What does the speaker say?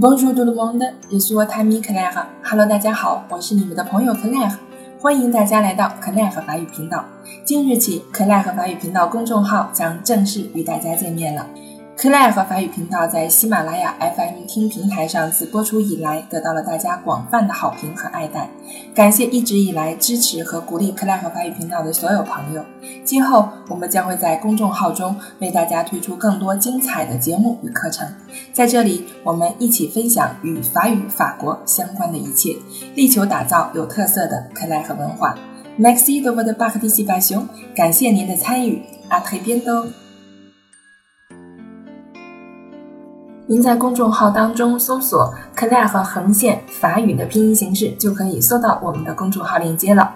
Bonjour tout le monde, je suis votre ami Claire. Hello，大家好，我是你们的朋友 Claire，欢迎大家来到 Claire 法语频道。今日起，Claire 法语频道公众号将正式与大家见面了。克莱和法语频道在喜马拉雅 FM 听平台上自播出以来，得到了大家广泛的好评和爱戴。感谢一直以来支持和鼓励克莱和法语频道的所有朋友。今后我们将会在公众号中为大家推出更多精彩的节目与课程。在这里，我们一起分享与法语、法国相关的一切，力求打造有特色的克莱尔文化。Merci de votre participation，感谢您的参与。À très bientôt。您在公众号当中搜索 “Claire” 和横线法语的拼音形式，就可以搜到我们的公众号链接了。